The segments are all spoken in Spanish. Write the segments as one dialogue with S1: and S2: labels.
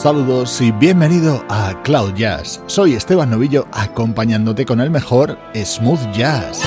S1: Saludos y bienvenido a Cloud Jazz. Soy Esteban Novillo acompañándote con el mejor smooth jazz.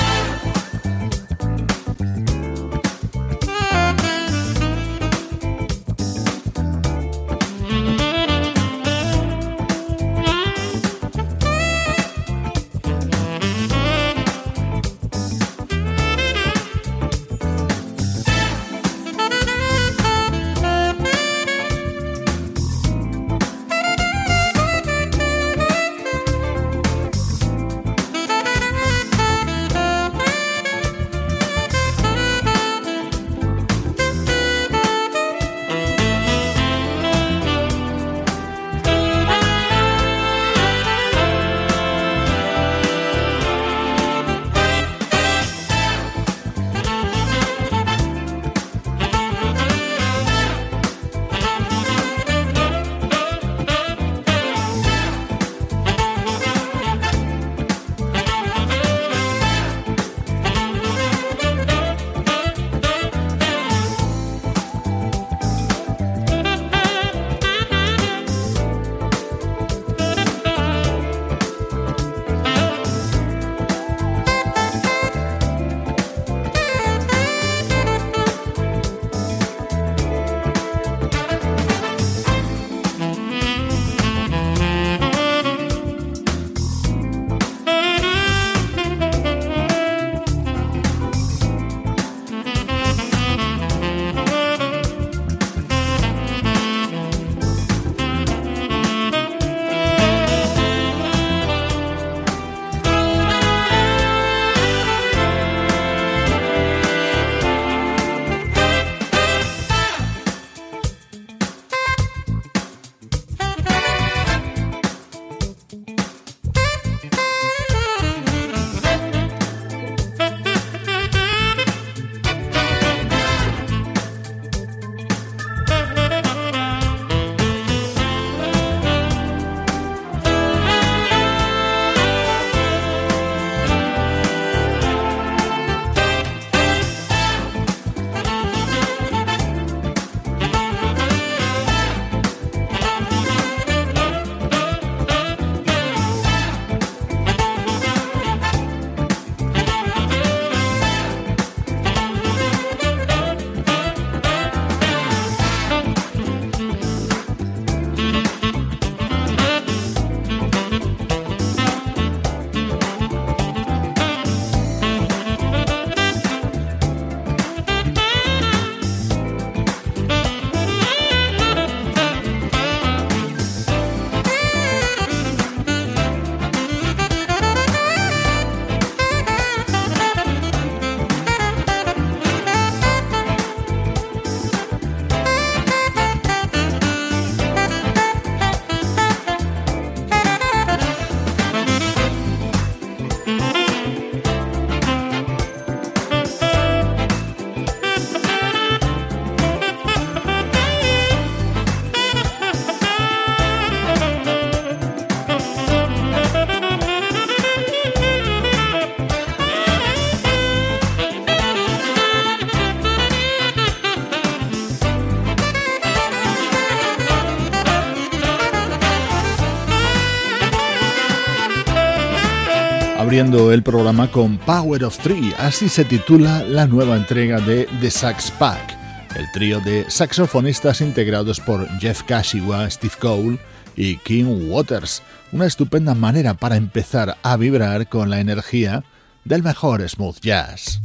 S1: El programa con Power of Three, así se titula la nueva entrega de The Sax Pack, el trío de saxofonistas integrados por Jeff Kashiwa, Steve Cole y King Waters, una estupenda manera para empezar a vibrar con la energía del mejor smooth jazz.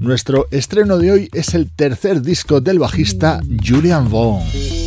S1: Nuestro estreno de hoy es el tercer disco del bajista Julian Vaughn.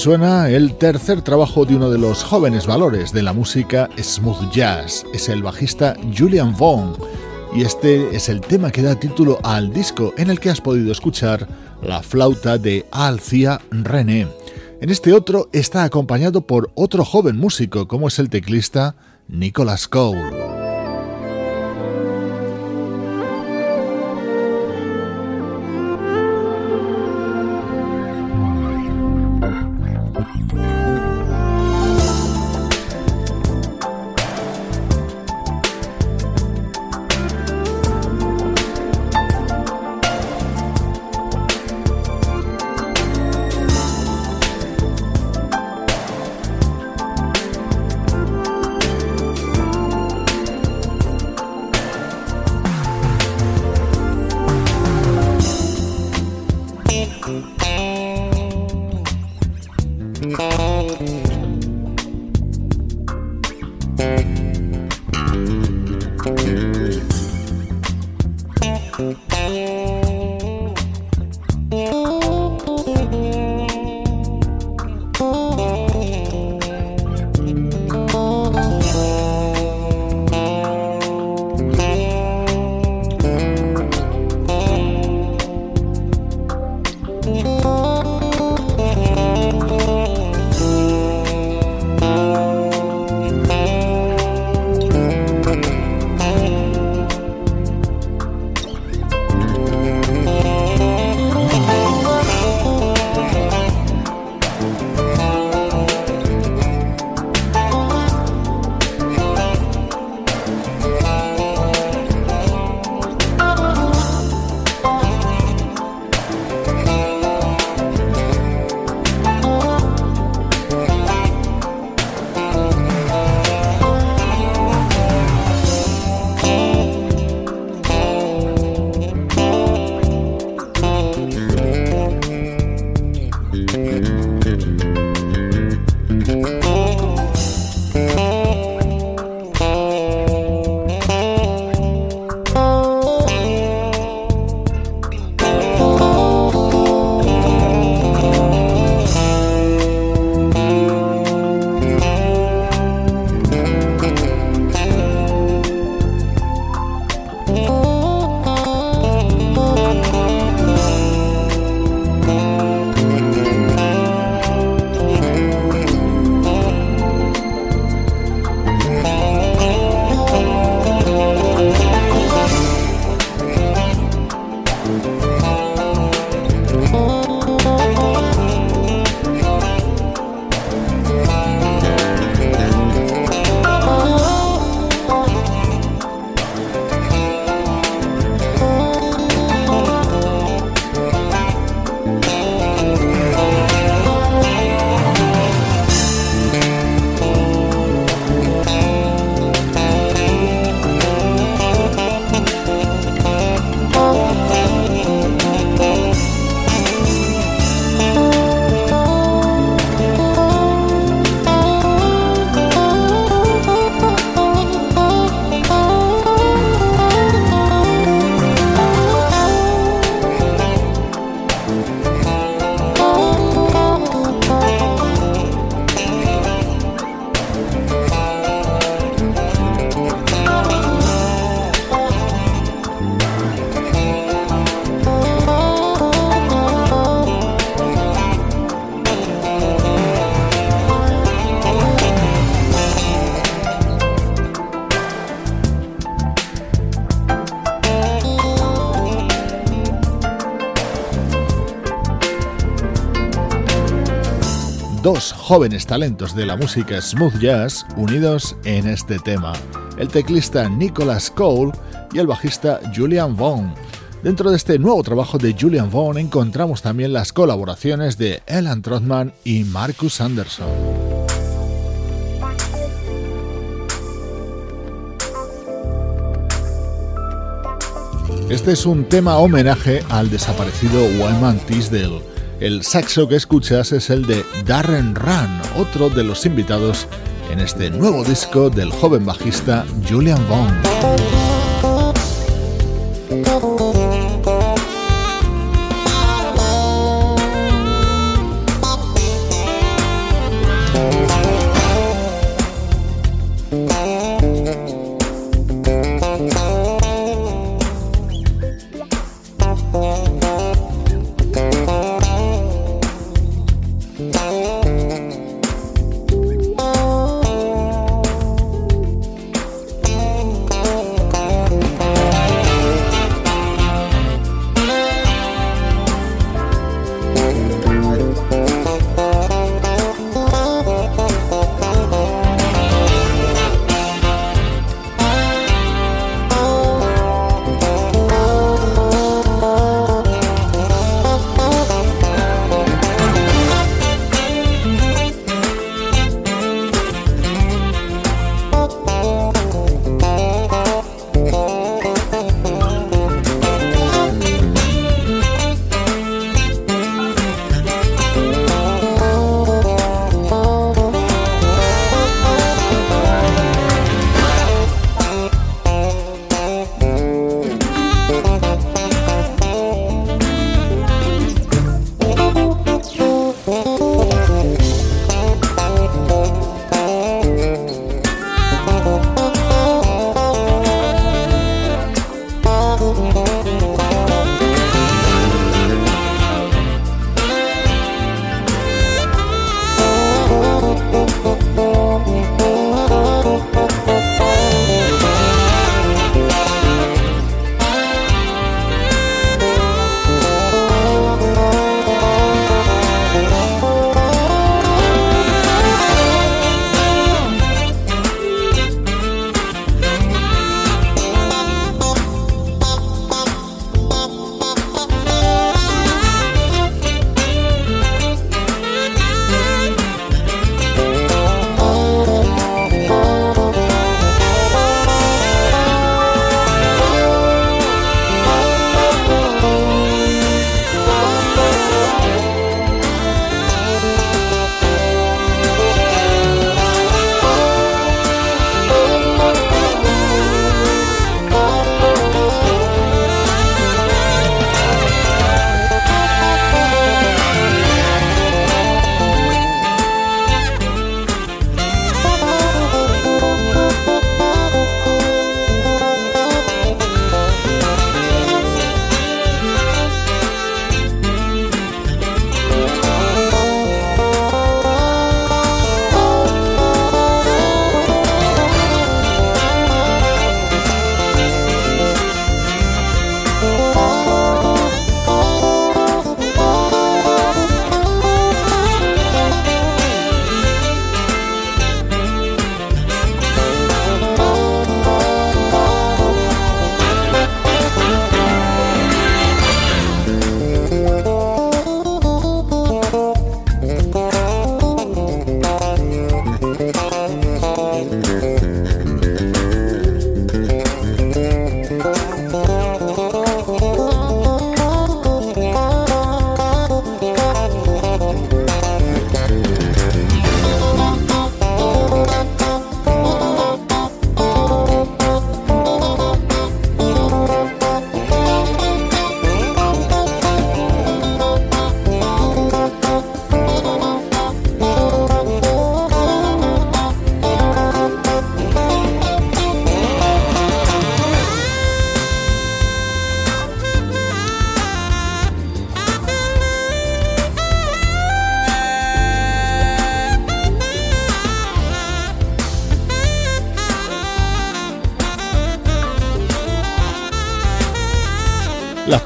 S1: Suena el tercer trabajo de uno de los jóvenes valores de la música smooth jazz. Es el bajista Julian Vaughn. Y este es el tema que da título al disco en el que has podido escuchar la flauta de Alcia René. En este otro está acompañado por otro joven músico como es el teclista Nicholas Cole. Jóvenes talentos de la música smooth jazz unidos en este tema, el teclista Nicholas Cole y el bajista Julian Vaughn. Dentro de este nuevo trabajo de Julian Vaughn encontramos también las colaboraciones de Alan Trotman y Marcus Anderson. Este es un tema homenaje al desaparecido Wyman Tisdale. El saxo que escuchas es el de Darren Run, otro de los invitados en este nuevo disco del joven bajista Julian Vaughn.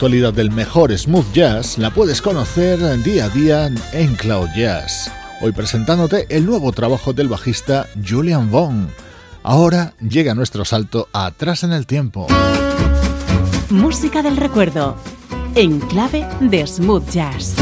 S1: Actualidad del mejor smooth jazz la puedes conocer día a día en Cloud Jazz. hoy presentándote el nuevo trabajo del bajista Julian Vaughn. Ahora llega nuestro salto atrás en el tiempo.
S2: Música del recuerdo, en clave de smooth jazz.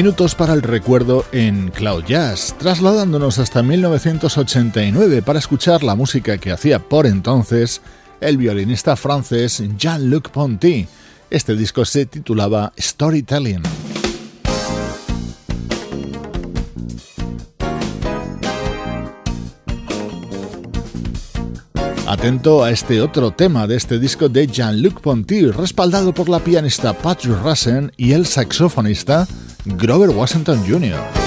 S1: Minutos para el recuerdo en Cloud Jazz, trasladándonos hasta 1989 para escuchar la música que hacía por entonces el violinista francés Jean-Luc Ponty. Este disco se titulaba Storytelling. Atento a este otro tema de este disco de Jean-Luc Ponty, respaldado por la pianista Patrick Russen y el saxofonista Grover Washington Jr.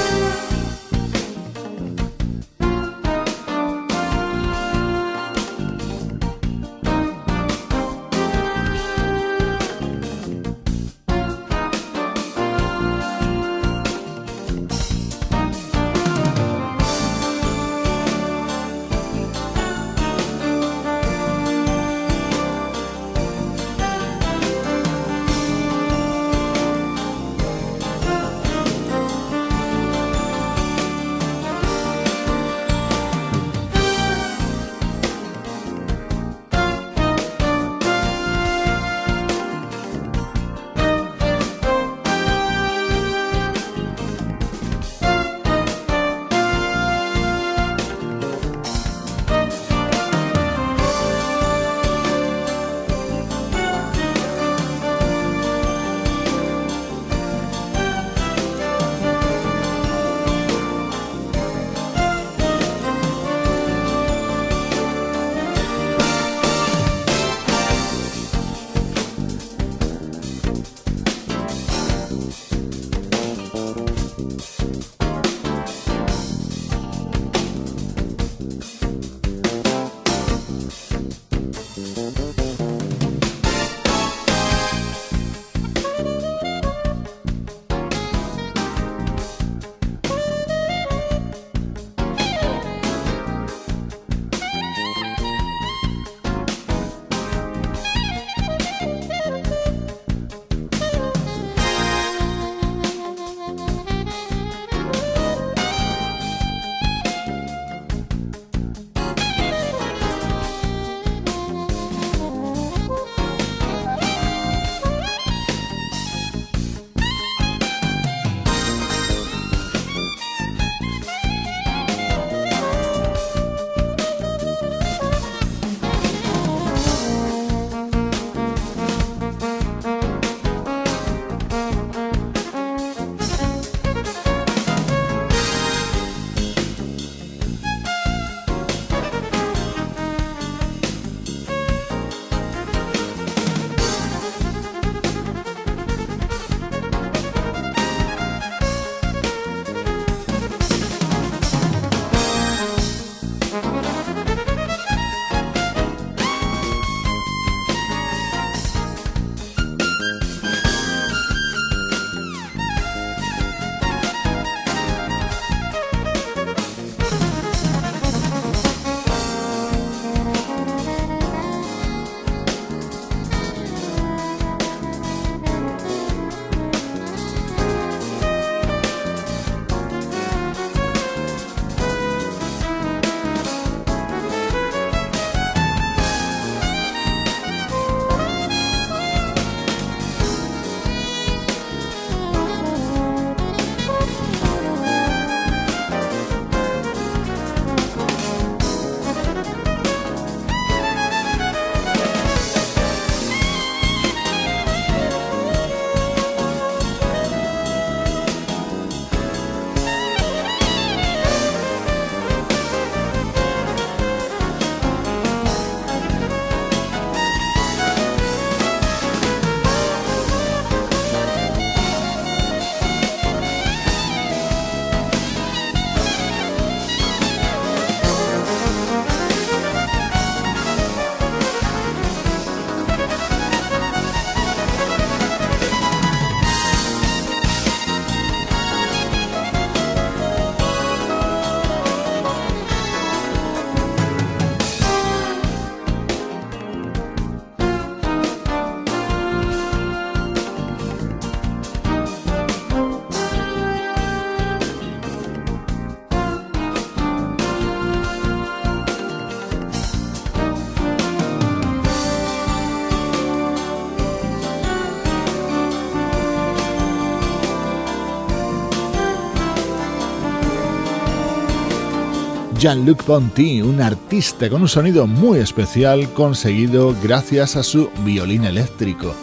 S1: Jean-Luc Ponty, un artista con un sonido muy especial conseguido gracias a su violín eléctrico.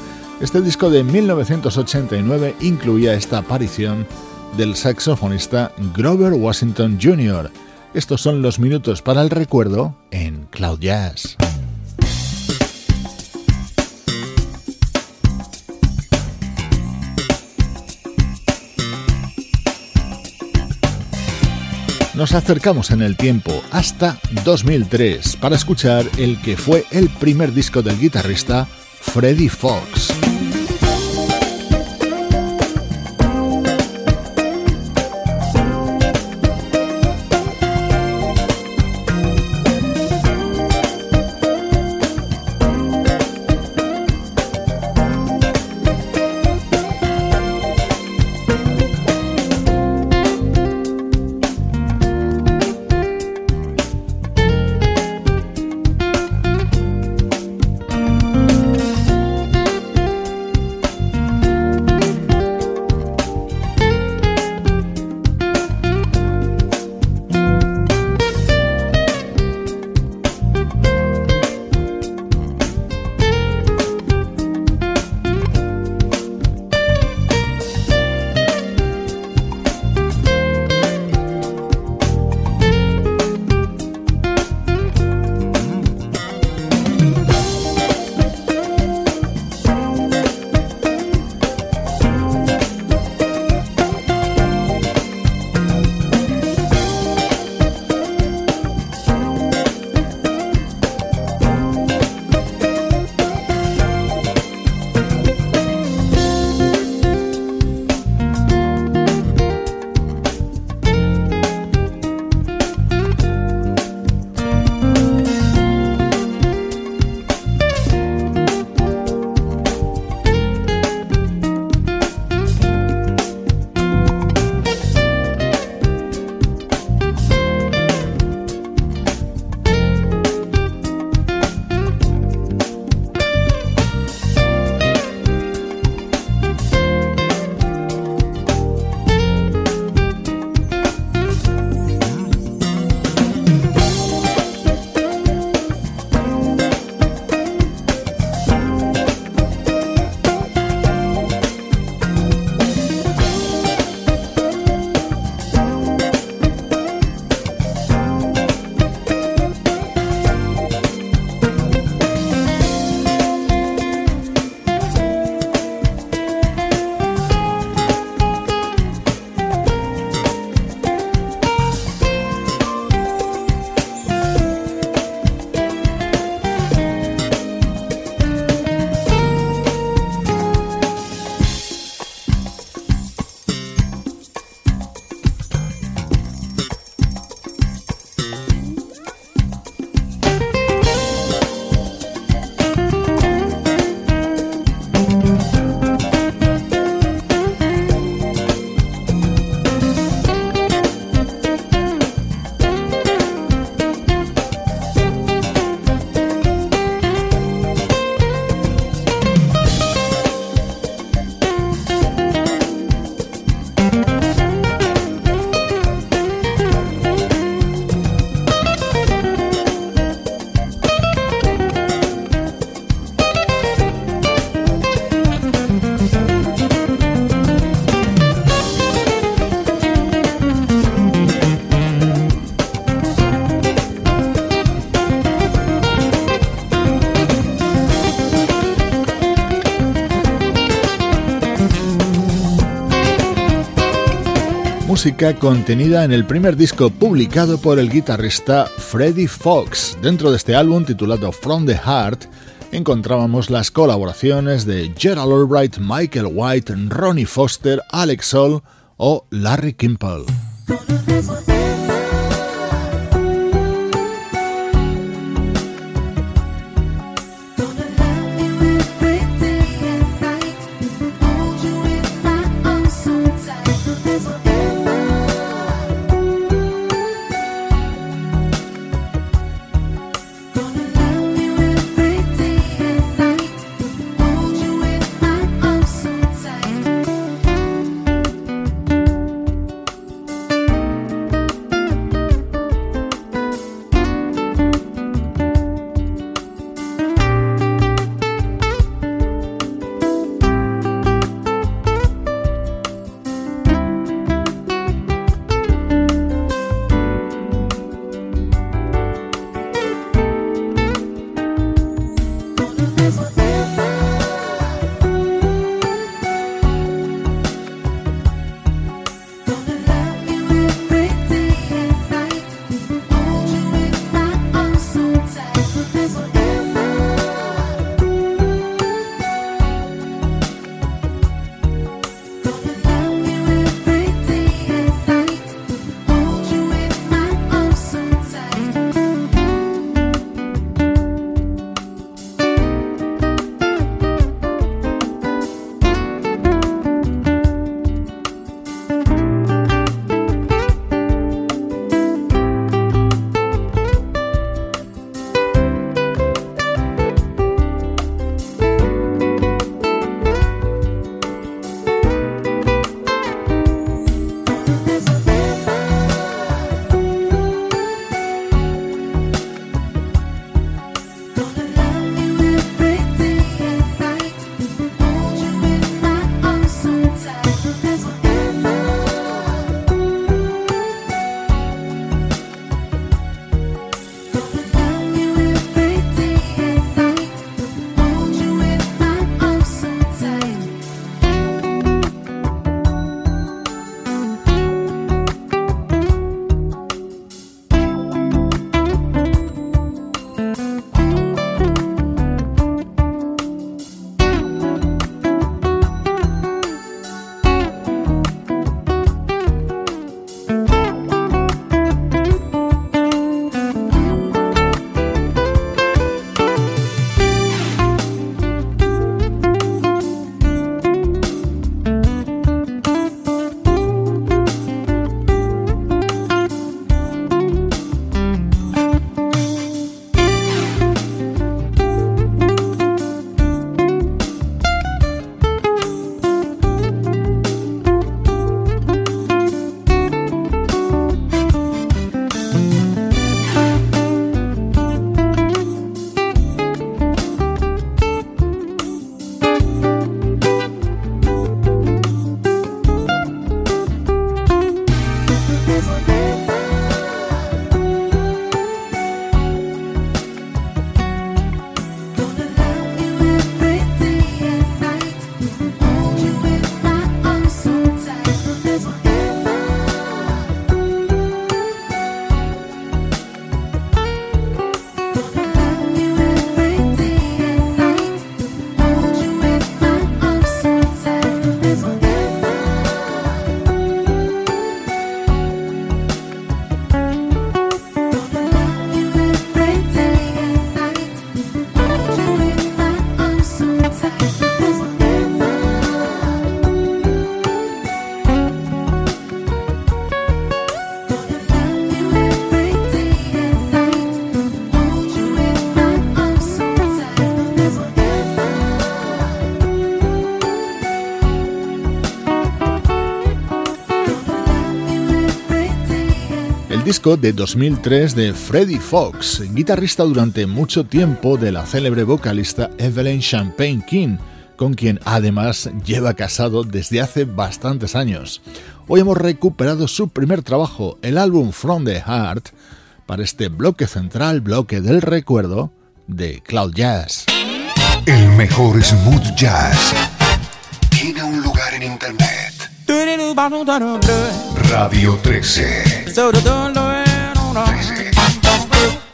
S1: Este disco de 1989 incluía esta aparición del saxofonista Grover Washington Jr. Estos son los minutos para el recuerdo en Cloud Jazz. Nos acercamos en el tiempo hasta 2003 para escuchar el que fue el primer disco del guitarrista Freddie Fox. Música contenida en el primer disco publicado por el guitarrista Freddie Fox. Dentro de este álbum titulado From the Heart encontrábamos las colaboraciones de Gerald Albright, Michael White, Ronnie Foster, Alex Soul o Larry Kimple. Disco de 2003 de Freddie Fox, guitarrista durante mucho tiempo de la célebre vocalista Evelyn Champagne King, con quien además lleva casado desde hace bastantes años. Hoy hemos recuperado su primer trabajo, el álbum From the Heart, para este bloque central, bloque del recuerdo de Cloud Jazz.
S3: El mejor smooth jazz tiene un lugar en internet. Radio 13. 13.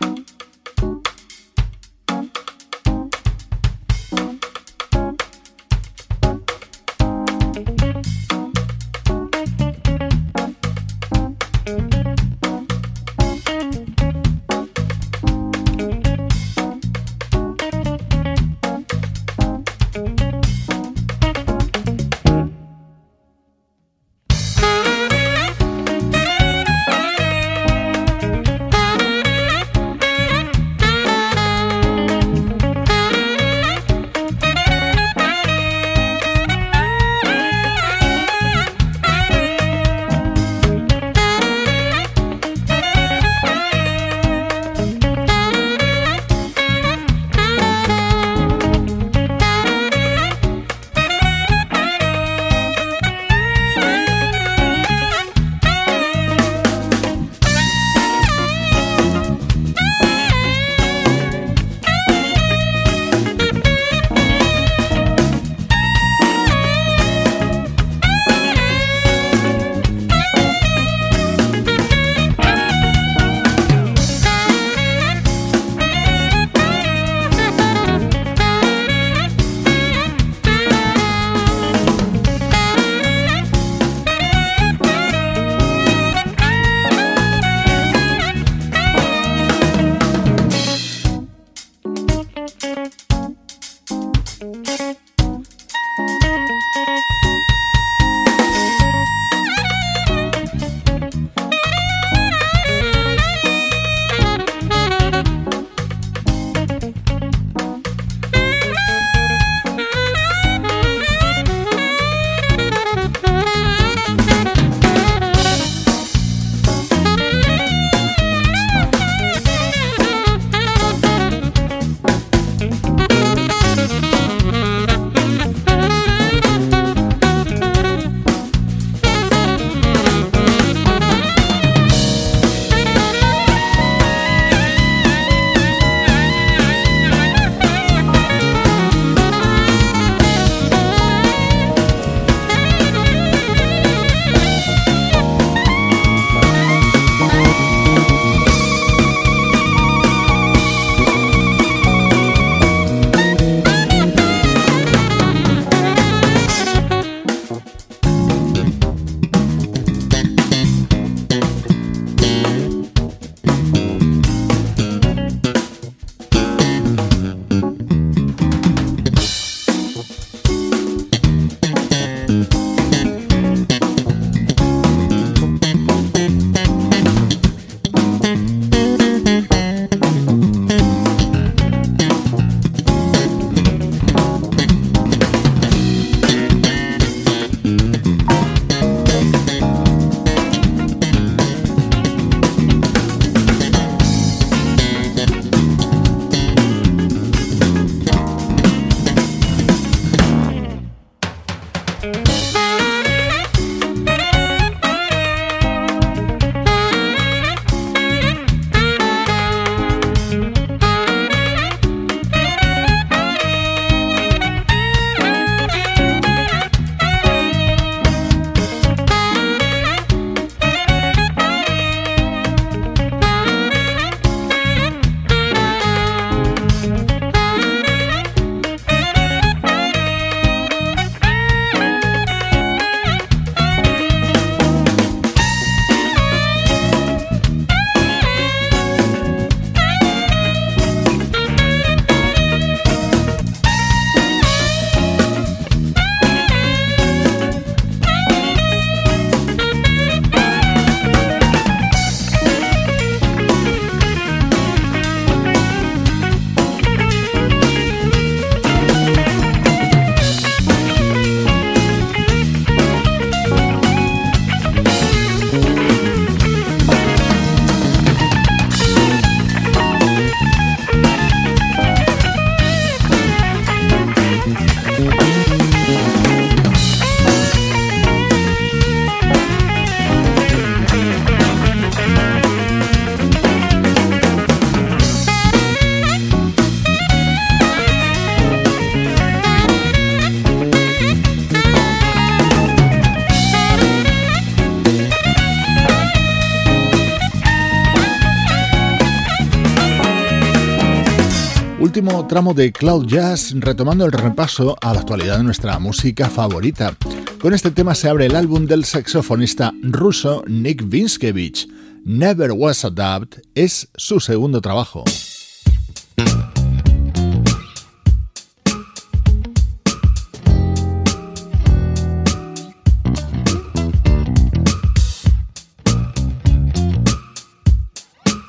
S4: Último tramo de Cloud Jazz retomando el repaso a la actualidad de nuestra música favorita. Con este tema se abre el álbum del saxofonista ruso Nick Vinskevich. Never Was a Doubt es su segundo trabajo.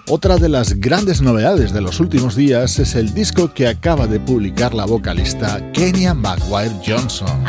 S4: Otra de las grandes novedades de los últimos días es el disco que acaba de publicar la vocalista Kenya McGuire Johnson.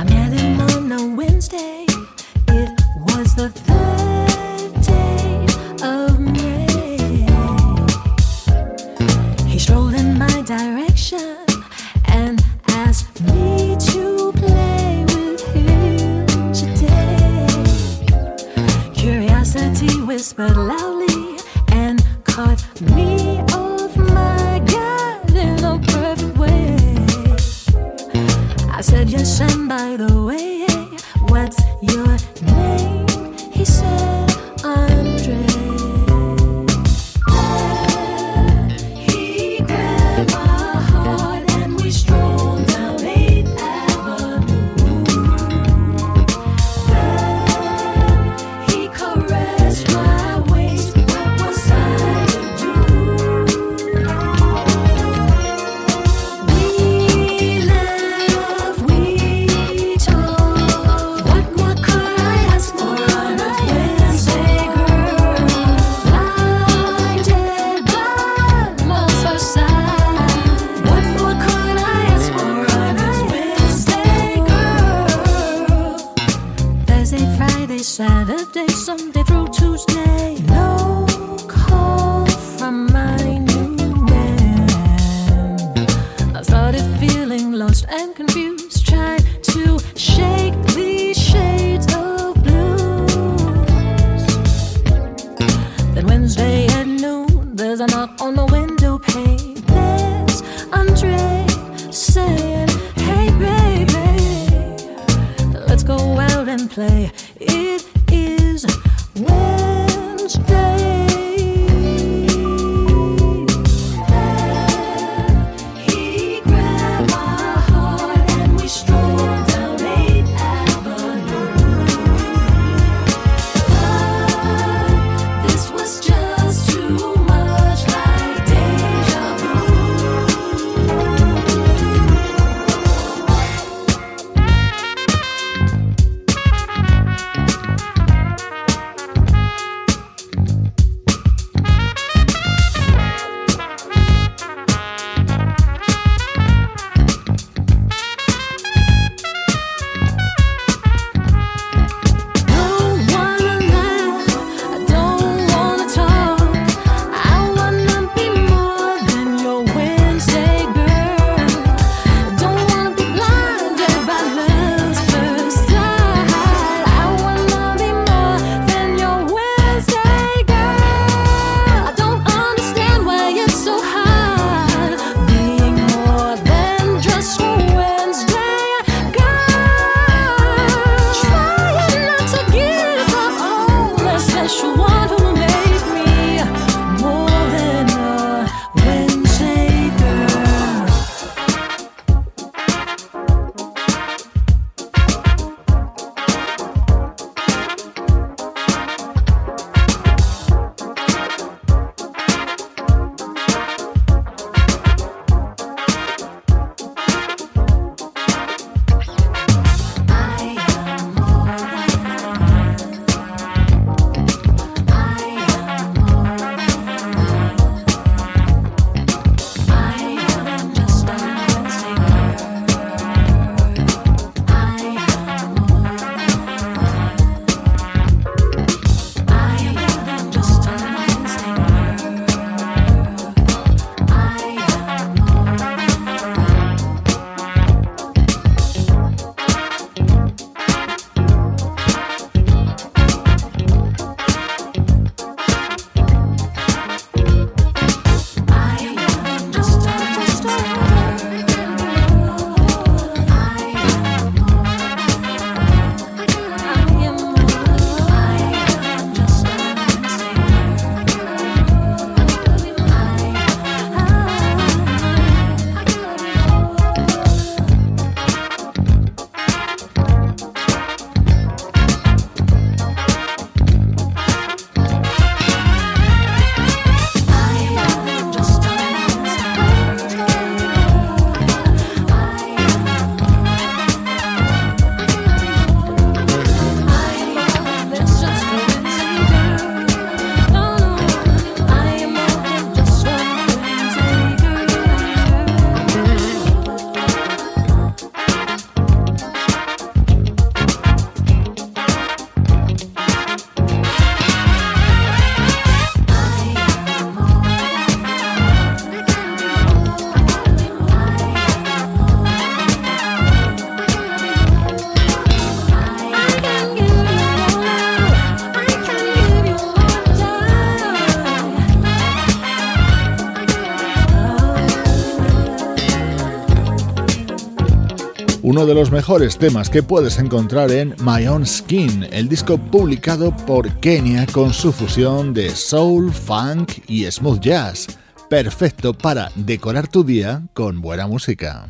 S1: Uno de los mejores temas que puedes encontrar en My Own Skin, el disco publicado por Kenia con su fusión de soul, funk y smooth jazz, perfecto para decorar tu día con buena música.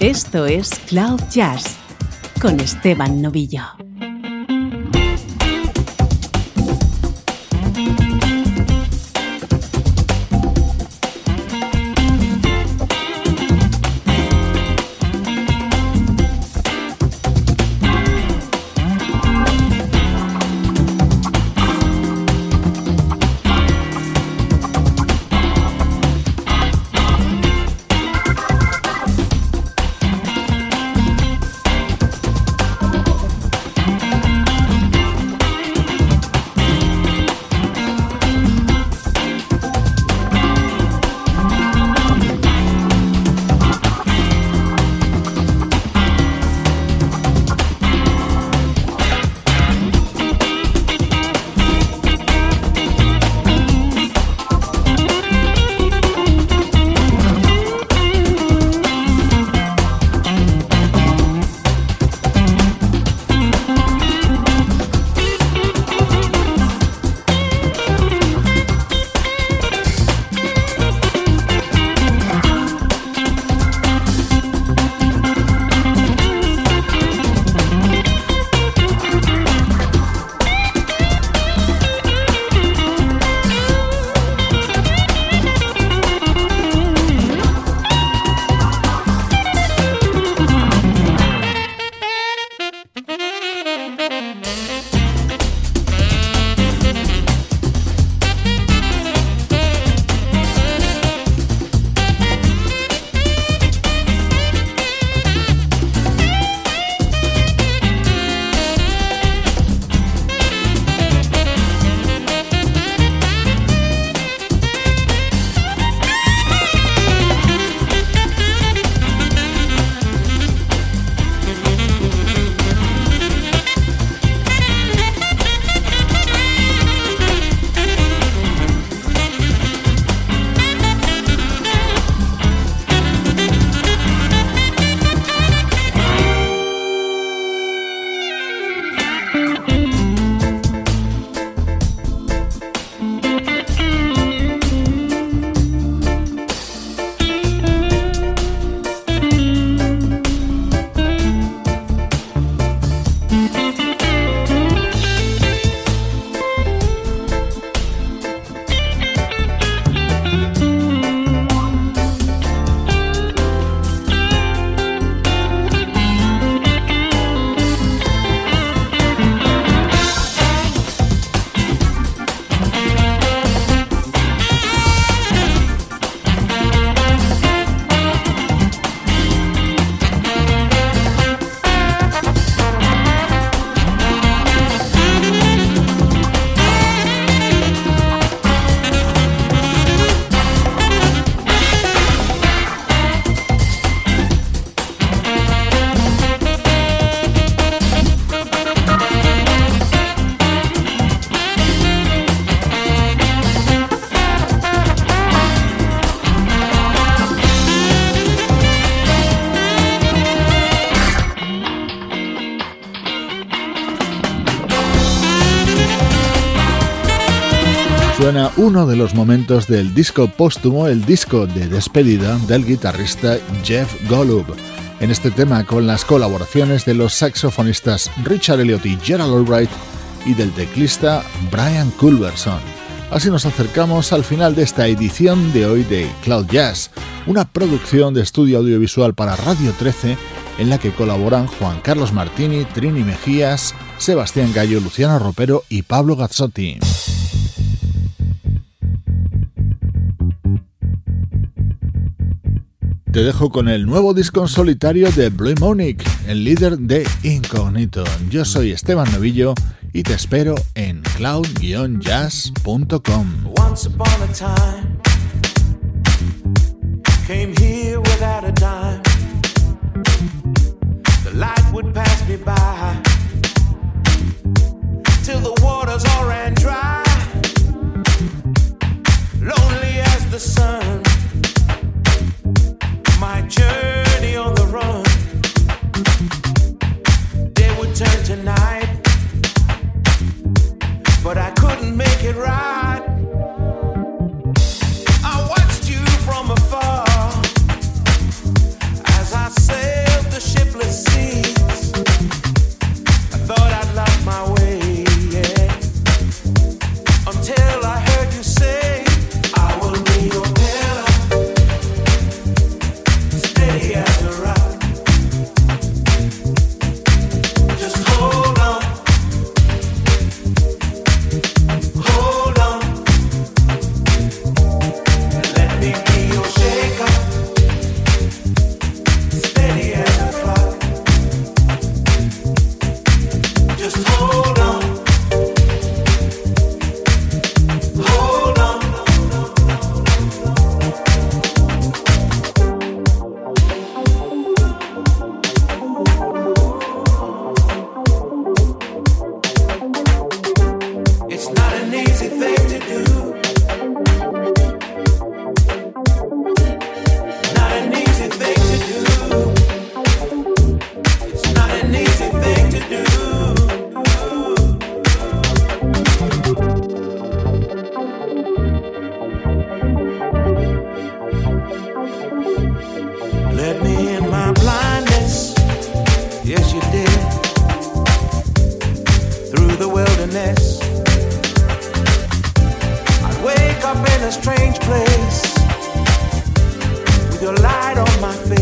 S2: Esto es Cloud Jazz con Esteban Novillo.
S1: Uno de los momentos del disco póstumo, el disco de despedida del guitarrista Jeff Golub. En este tema con las colaboraciones de los saxofonistas Richard Elliot y Gerald Albright y del teclista Brian Culberson. Así nos acercamos al final de esta edición de hoy de Cloud Jazz, una producción de estudio audiovisual para Radio 13 en la que colaboran Juan Carlos Martini, Trini Mejías, Sebastián Gallo, Luciano Ropero y Pablo Gazzotti. Te dejo con el nuevo disco en solitario de Blue Monique, el líder de Incognito. Yo soy Esteban Novillo y te espero en cloud-jazz.com. Once upon a time, came here without a dime. The light would pass me by your light on my
S5: face.